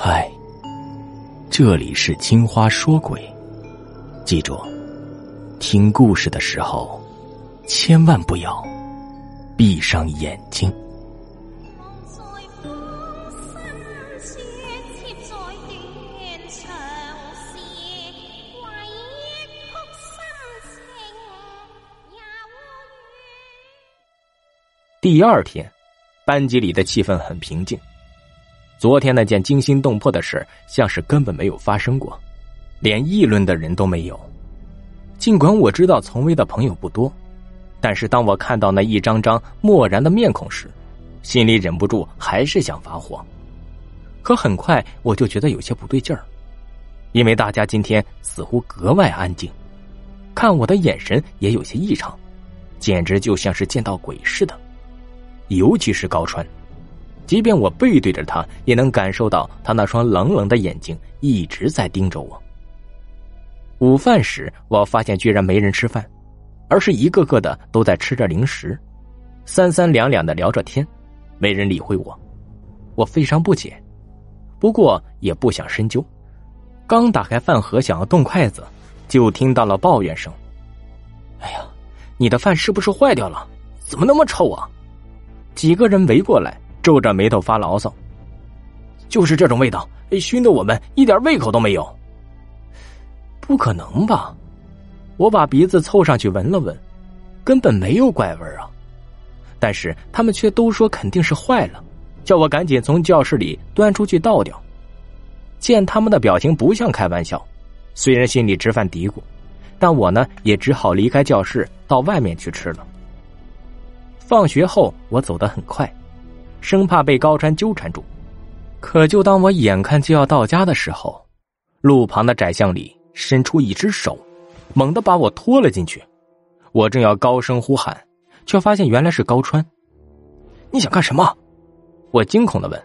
嗨，这里是青花说鬼，记住，听故事的时候千万不要闭上眼睛。第二天，班级里的气氛很平静。昨天那件惊心动魄的事，像是根本没有发生过，连议论的人都没有。尽管我知道丛威的朋友不多，但是当我看到那一张张漠然的面孔时，心里忍不住还是想发火。可很快我就觉得有些不对劲儿，因为大家今天似乎格外安静，看我的眼神也有些异常，简直就像是见到鬼似的。尤其是高川。即便我背对着他，也能感受到他那双冷冷的眼睛一直在盯着我。午饭时，我发现居然没人吃饭，而是一个个的都在吃着零食，三三两两的聊着天，没人理会我。我非常不解，不过也不想深究。刚打开饭盒想要动筷子，就听到了抱怨声：“哎呀，你的饭是不是坏掉了？怎么那么臭啊？”几个人围过来。皱着眉头发牢骚，就是这种味道，熏得我们一点胃口都没有。不可能吧？我把鼻子凑上去闻了闻，根本没有怪味啊！但是他们却都说肯定是坏了，叫我赶紧从教室里端出去倒掉。见他们的表情不像开玩笑，虽然心里直犯嘀咕，但我呢也只好离开教室到外面去吃了。放学后，我走得很快。生怕被高川纠缠住，可就当我眼看就要到家的时候，路旁的窄巷里伸出一只手，猛地把我拖了进去。我正要高声呼喊，却发现原来是高川。你想干什么？我惊恐的问。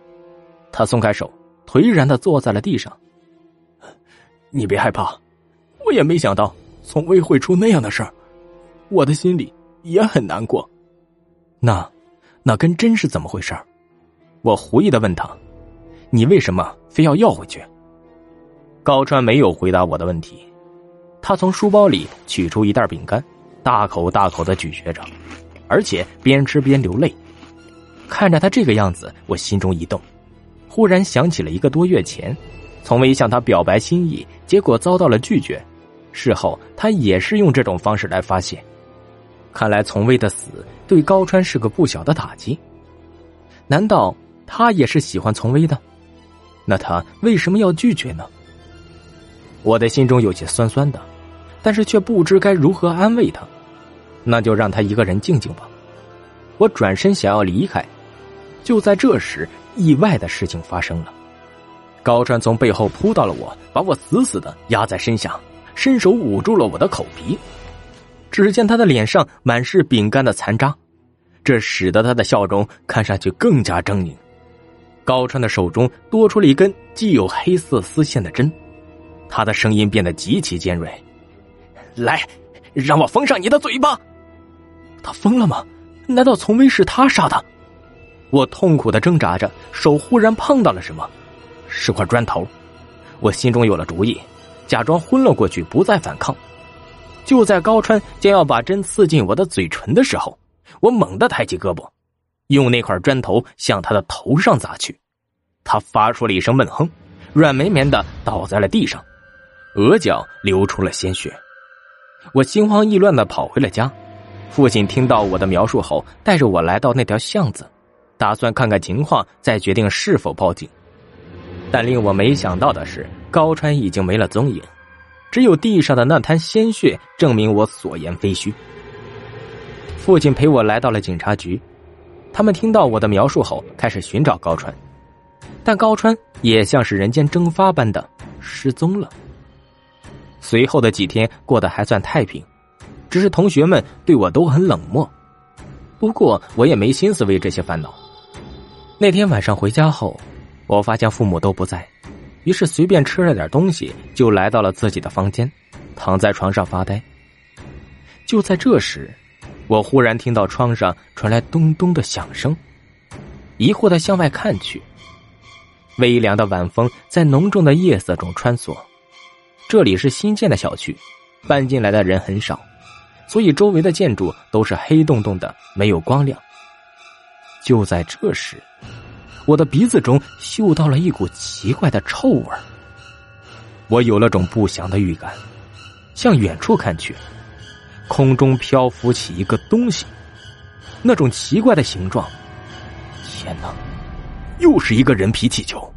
他松开手，颓然的坐在了地上。你别害怕，我也没想到从未会出那样的事儿，我的心里也很难过。那。那根针是怎么回事我狐疑的问他：“你为什么非要要回去？”高川没有回答我的问题，他从书包里取出一袋饼干，大口大口的咀嚼着，而且边吃边流泪。看着他这个样子，我心中一动，忽然想起了一个多月前，从未向他表白心意，结果遭到了拒绝。事后他也是用这种方式来发泄。看来从威的死对高川是个不小的打击。难道他也是喜欢从威的？那他为什么要拒绝呢？我的心中有些酸酸的，但是却不知该如何安慰他。那就让他一个人静静吧。我转身想要离开，就在这时，意外的事情发生了。高川从背后扑到了我，把我死死的压在身下，伸手捂住了我的口鼻。只见他的脸上满是饼干的残渣，这使得他的笑容看上去更加狰狞。高川的手中多出了一根既有黑色丝线的针，他的声音变得极其尖锐：“来，让我封上你的嘴巴！”他疯了吗？难道从威是他杀的？我痛苦的挣扎着，手忽然碰到了什么，是块砖头。我心中有了主意，假装昏了过去，不再反抗。就在高川将要把针刺进我的嘴唇的时候，我猛地抬起胳膊，用那块砖头向他的头上砸去。他发出了一声闷哼，软绵绵的倒在了地上，额角流出了鲜血。我心慌意乱的跑回了家。父亲听到我的描述后，带着我来到那条巷子，打算看看情况，再决定是否报警。但令我没想到的是，高川已经没了踪影。只有地上的那滩鲜血证明我所言非虚。父亲陪我来到了警察局，他们听到我的描述后开始寻找高川，但高川也像是人间蒸发般的失踪了。随后的几天过得还算太平，只是同学们对我都很冷漠。不过我也没心思为这些烦恼。那天晚上回家后，我发现父母都不在。于是随便吃了点东西，就来到了自己的房间，躺在床上发呆。就在这时，我忽然听到窗上传来咚咚的响声，疑惑的向外看去，微凉的晚风在浓重的夜色中穿梭。这里是新建的小区，搬进来的人很少，所以周围的建筑都是黑洞洞的，没有光亮。就在这时，我的鼻子中嗅到了一股奇怪的臭味我有了种不祥的预感，向远处看去，空中漂浮起一个东西，那种奇怪的形状。天哪，又是一个人皮气球！